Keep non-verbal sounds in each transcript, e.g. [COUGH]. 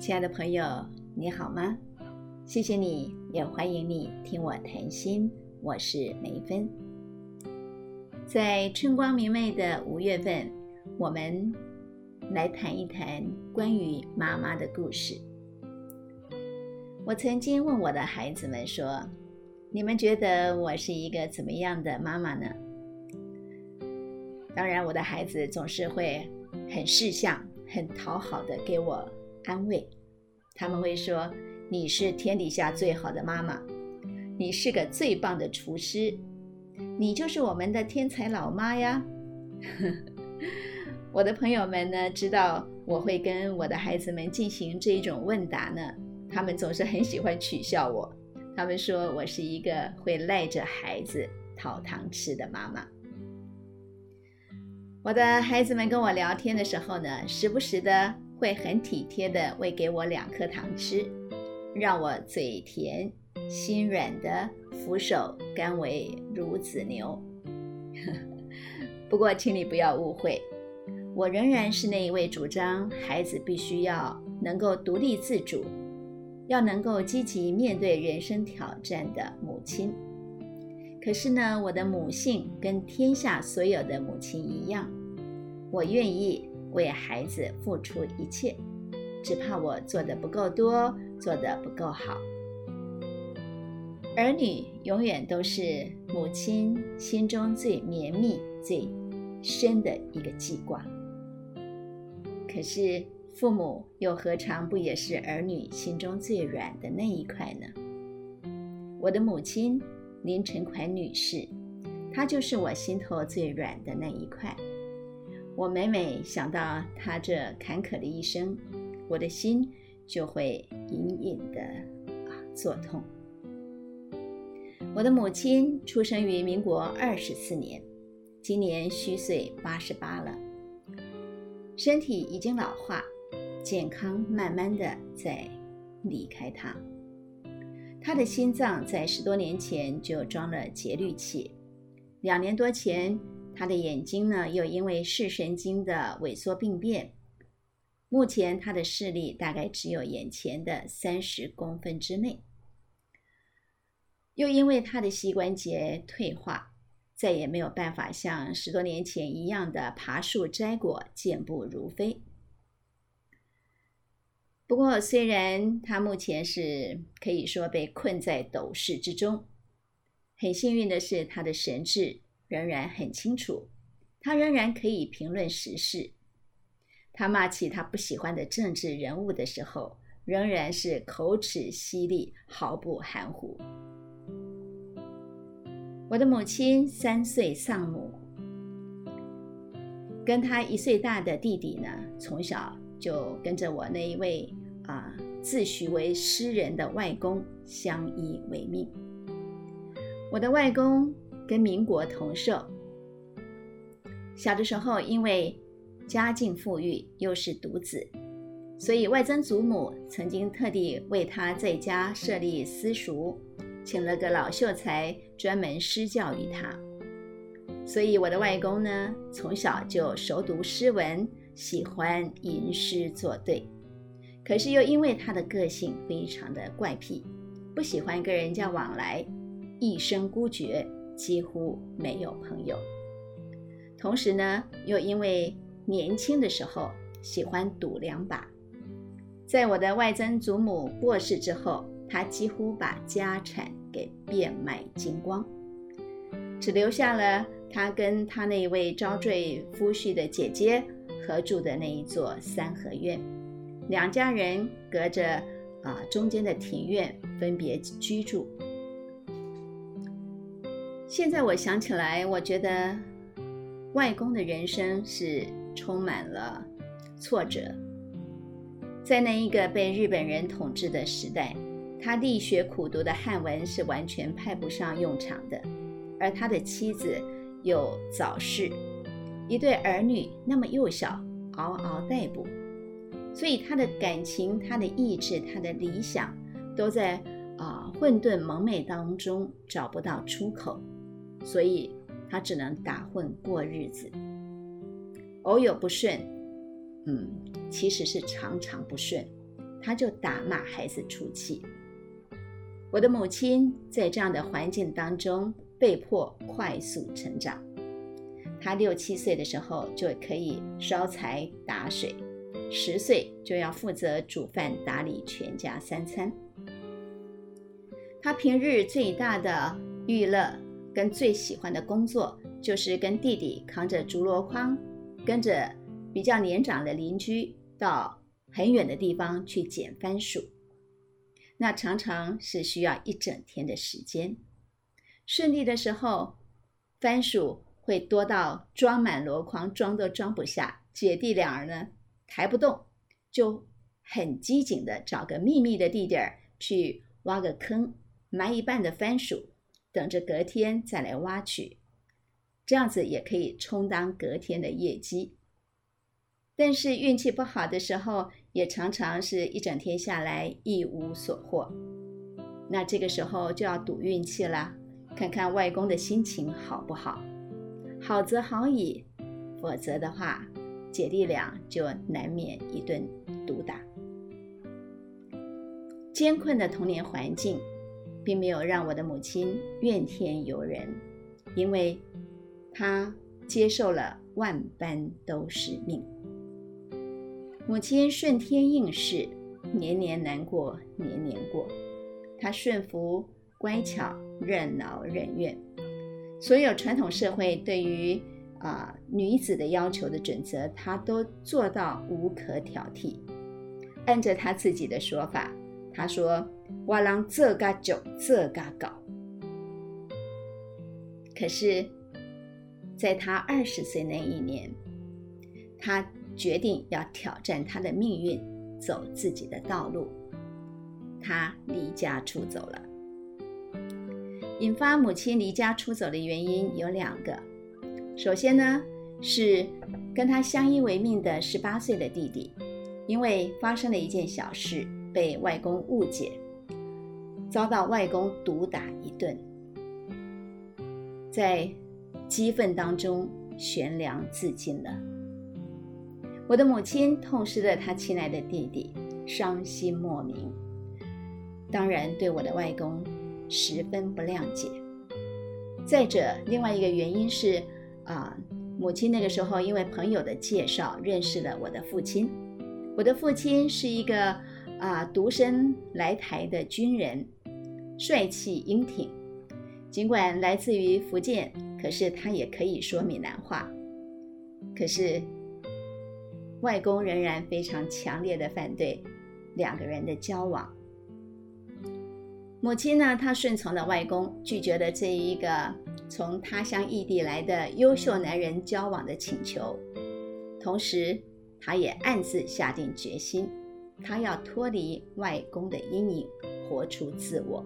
亲爱的朋友，你好吗？谢谢你，也欢迎你听我谈心。我是梅芬。在春光明媚的五月份，我们来谈一谈关于妈妈的故事。我曾经问我的孩子们说：“你们觉得我是一个怎么样的妈妈呢？”当然，我的孩子总是会很识相、很讨好的给我安慰。他们会说：“你是天底下最好的妈妈，你是个最棒的厨师，你就是我们的天才老妈呀！” [LAUGHS] 我的朋友们呢，知道我会跟我的孩子们进行这种问答呢，他们总是很喜欢取笑我。他们说我是一个会赖着孩子讨糖吃的妈妈。我的孩子们跟我聊天的时候呢，时不时的。会很体贴的喂给我两颗糖吃，让我嘴甜心软的俯首甘为孺子牛。[LAUGHS] 不过，请你不要误会，我仍然是那一位主张孩子必须要能够独立自主，要能够积极面对人生挑战的母亲。可是呢，我的母性跟天下所有的母亲一样，我愿意。为孩子付出一切，只怕我做的不够多，做的不够好。儿女永远都是母亲心中最绵密、最深的一个记挂。可是父母又何尝不也是儿女心中最软的那一块呢？我的母亲林晨款女士，她就是我心头最软的那一块。我每每想到他这坎坷的一生，我的心就会隐隐的啊作痛。我的母亲出生于民国二十四年，今年虚岁八十八了，身体已经老化，健康慢慢的在离开他。他的心脏在十多年前就装了节律器，两年多前。他的眼睛呢，又因为视神经的萎缩病变，目前他的视力大概只有眼前的三十公分之内。又因为他的膝关节退化，再也没有办法像十多年前一样的爬树摘果，健步如飞。不过，虽然他目前是可以说被困在斗室之中，很幸运的是，他的神智。仍然很清楚，他仍然可以评论时事。他骂起他不喜欢的政治人物的时候，仍然是口齿犀利，毫不含糊。我的母亲三岁丧母，跟他一岁大的弟弟呢，从小就跟着我那一位啊自诩为诗人的外公相依为命。我的外公。跟民国同寿。小的时候，因为家境富裕，又是独子，所以外曾祖母曾经特地为他在家设立私塾，请了个老秀才专门施教于他。所以我的外公呢，从小就熟读诗文，喜欢吟诗作对。可是又因为他的个性非常的怪癖，不喜欢跟人家往来，一生孤绝。几乎没有朋友。同时呢，又因为年轻的时候喜欢赌两把，在我的外曾祖母过世之后，他几乎把家产给变卖精光，只留下了他跟他那位遭罪夫婿的姐姐合住的那一座三合院，两家人隔着啊中间的庭院分别居住。现在我想起来，我觉得外公的人生是充满了挫折。在那一个被日本人统治的时代，他力学苦读的汉文是完全派不上用场的，而他的妻子又早逝，一对儿女那么幼小，嗷嗷待哺，所以他的感情、他的意志、他的理想，都在啊混沌蒙昧当中找不到出口。所以他只能打混过日子，偶有不顺，嗯，其实是常常不顺，他就打骂孩子出气。我的母亲在这样的环境当中被迫快速成长。她六七岁的时候就可以烧柴打水，十岁就要负责煮饭打理全家三餐。她平日最大的娱乐跟最喜欢的工作，就是跟弟弟扛着竹箩筐，跟着比较年长的邻居到很远的地方去捡番薯。那常常是需要一整天的时间。顺利的时候，番薯。会多到装满箩筐，装都装不下。姐弟俩儿呢抬不动，就很机警的找个秘密的地点去挖个坑，埋一半的番薯，等着隔天再来挖取。这样子也可以充当隔天的业绩。但是运气不好的时候，也常常是一整天下来一无所获。那这个时候就要赌运气了，看看外公的心情好不好。好则好矣，否则的话，姐弟俩就难免一顿毒打。艰困的童年环境，并没有让我的母亲怨天尤人，因为她接受了万般都是命。母亲顺天应试，年年难过年年过，她顺服乖巧，任劳任怨。所有传统社会对于啊女子的要求的准则，她都做到无可挑剔。按着她自己的说法，他说：“我让这个就这个搞。”可是，在他二十岁那一年，他决定要挑战他的命运，走自己的道路。他离家出走了。引发母亲离家出走的原因有两个。首先呢，是跟他相依为命的十八岁的弟弟，因为发生了一件小事，被外公误解，遭到外公毒打一顿，在激愤当中悬梁自尽了。我的母亲痛失了她亲爱的弟弟，伤心莫名，当然对我的外公。十分不谅解。再者，另外一个原因是，啊，母亲那个时候因为朋友的介绍认识了我的父亲。我的父亲是一个啊独身来台的军人，帅气英挺。尽管来自于福建，可是他也可以说闽南话。可是外公仍然非常强烈的反对两个人的交往。母亲呢？她顺从了外公拒绝了这一个从他乡异地来的优秀男人交往的请求，同时，她也暗自下定决心，她要脱离外公的阴影，活出自我。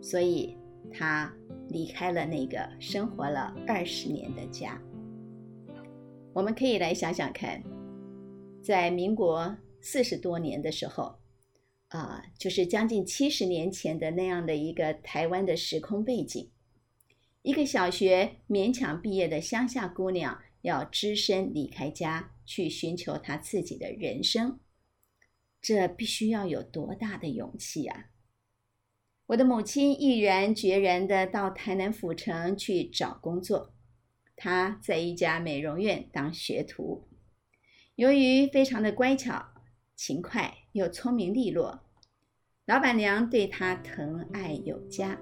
所以，她离开了那个生活了二十年的家。我们可以来想想看，在民国四十多年的时候。啊，就是将近七十年前的那样的一个台湾的时空背景，一个小学勉强毕业的乡下姑娘要只身离开家去寻求她自己的人生，这必须要有多大的勇气啊！我的母亲毅然决然的到台南府城去找工作，她在一家美容院当学徒，由于非常的乖巧。勤快又聪明利落，老板娘对她疼爱有加，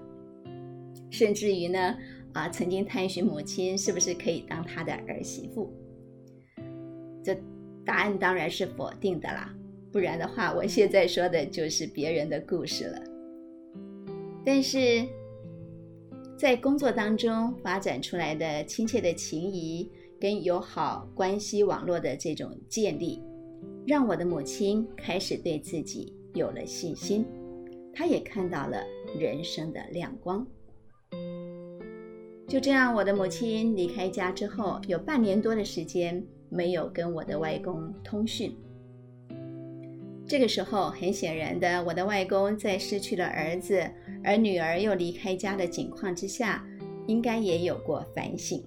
甚至于呢，啊，曾经探寻母亲是不是可以当她的儿媳妇。这答案当然是否定的啦，不然的话，我现在说的就是别人的故事了。但是在工作当中发展出来的亲切的情谊跟友好关系网络的这种建立。让我的母亲开始对自己有了信心，她也看到了人生的亮光。就这样，我的母亲离开家之后，有半年多的时间没有跟我的外公通讯。这个时候，很显然的，我的外公在失去了儿子，而女儿又离开家的情况之下，应该也有过反省。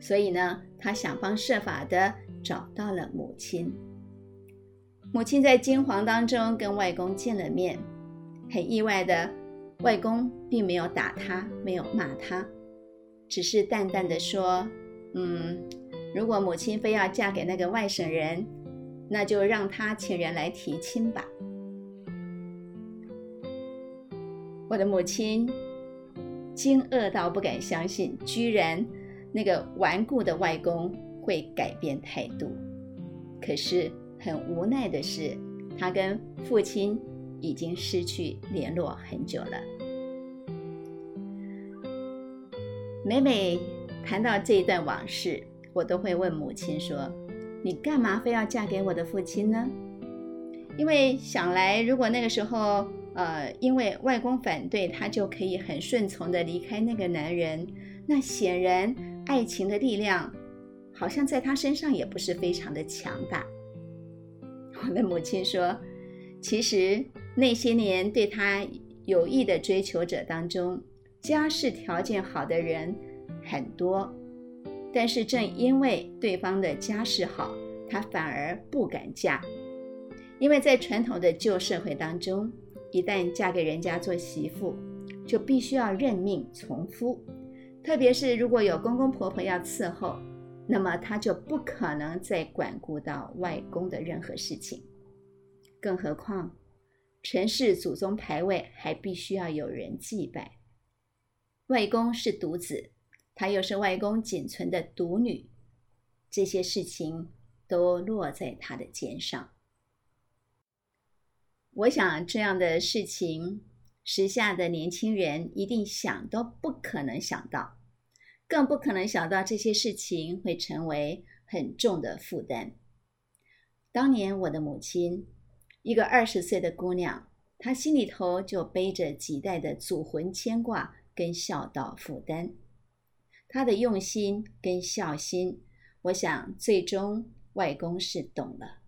所以呢，他想方设法的。找到了母亲，母亲在惊惶当中跟外公见了面，很意外的，外公并没有打他，没有骂他，只是淡淡的说：“嗯，如果母亲非要嫁给那个外省人，那就让他请人来提亲吧。”我的母亲惊愕到不敢相信，居然那个顽固的外公会改变态度。可是很无奈的是，他跟父亲已经失去联络很久了。每每谈到这一段往事，我都会问母亲说：“你干嘛非要嫁给我的父亲呢？”因为想来，如果那个时候，呃，因为外公反对，他就可以很顺从的离开那个男人。那显然，爱情的力量好像在他身上也不是非常的强大。[LAUGHS] 我的母亲说，其实那些年对他有意的追求者当中，家世条件好的人很多，但是正因为对方的家世好，他反而不敢嫁，因为在传统的旧社会当中。一旦嫁给人家做媳妇，就必须要认命从夫，特别是如果有公公婆婆要伺候，那么她就不可能再管顾到外公的任何事情。更何况，陈氏祖宗牌位还必须要有人祭拜。外公是独子，她又是外公仅存的独女，这些事情都落在她的肩上。我想这样的事情，时下的年轻人一定想都不可能想到，更不可能想到这些事情会成为很重的负担。当年我的母亲，一个二十岁的姑娘，她心里头就背着几代的祖魂牵挂跟孝道负担。他的用心跟孝心，我想最终外公是懂了。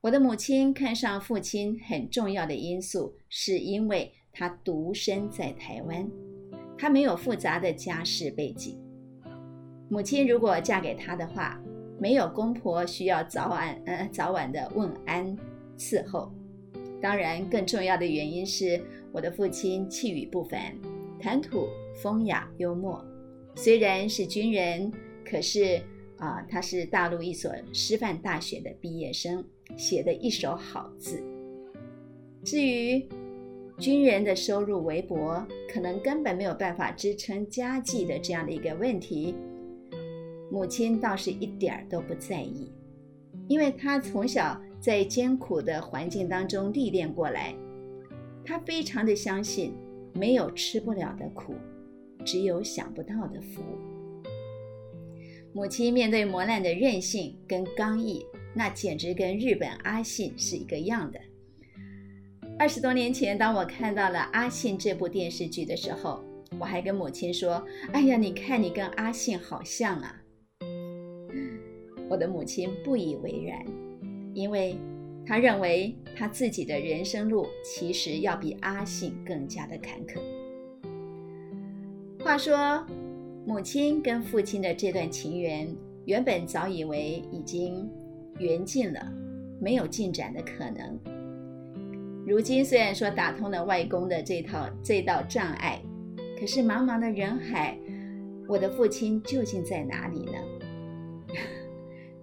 我的母亲看上父亲很重要的因素，是因为他独身在台湾，他没有复杂的家世背景。母亲如果嫁给他的话，没有公婆需要早晚呃早晚的问安伺候。当然，更重要的原因是我的父亲气宇不凡，谈吐风雅幽默。虽然是军人，可是啊，他是大陆一所师范大学的毕业生。写的一手好字。至于军人的收入微薄，可能根本没有办法支撑家计的这样的一个问题，母亲倒是一点儿都不在意，因为她从小在艰苦的环境当中历练过来，她非常的相信，没有吃不了的苦，只有想不到的福。母亲面对磨难的韧性跟刚毅。那简直跟日本阿信是一个样的。二十多年前，当我看到了《阿信》这部电视剧的时候，我还跟母亲说：“哎呀，你看你跟阿信好像啊！”我的母亲不以为然，因为他认为他自己的人生路其实要比阿信更加的坎坷。话说，母亲跟父亲的这段情缘，原本早以为已经。缘尽了，没有进展的可能。如今虽然说打通了外公的这套这道障碍，可是茫茫的人海，我的父亲究竟在哪里呢？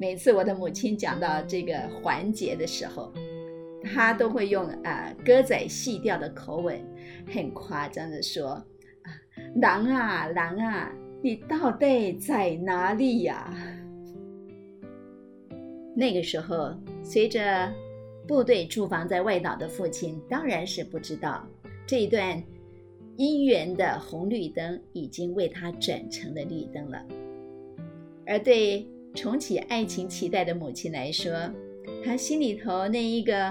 每次我的母亲讲到这个环节的时候，她都会用啊歌仔戏调的口吻，很夸张的说：“啊，狼啊狼啊，你到底在哪里呀？”那个时候，随着部队驻防在外岛的父亲，当然是不知道这一段姻缘的红绿灯已经为他转成了绿灯了。而对重启爱情期待的母亲来说，她心里头那一个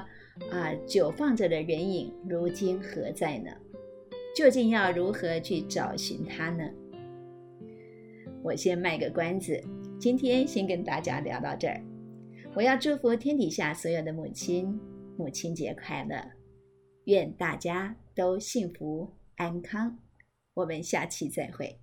啊久放着的人影，如今何在呢？究竟要如何去找寻他呢？我先卖个关子，今天先跟大家聊到这儿。我要祝福天底下所有的母亲，母亲节快乐！愿大家都幸福安康。我们下期再会。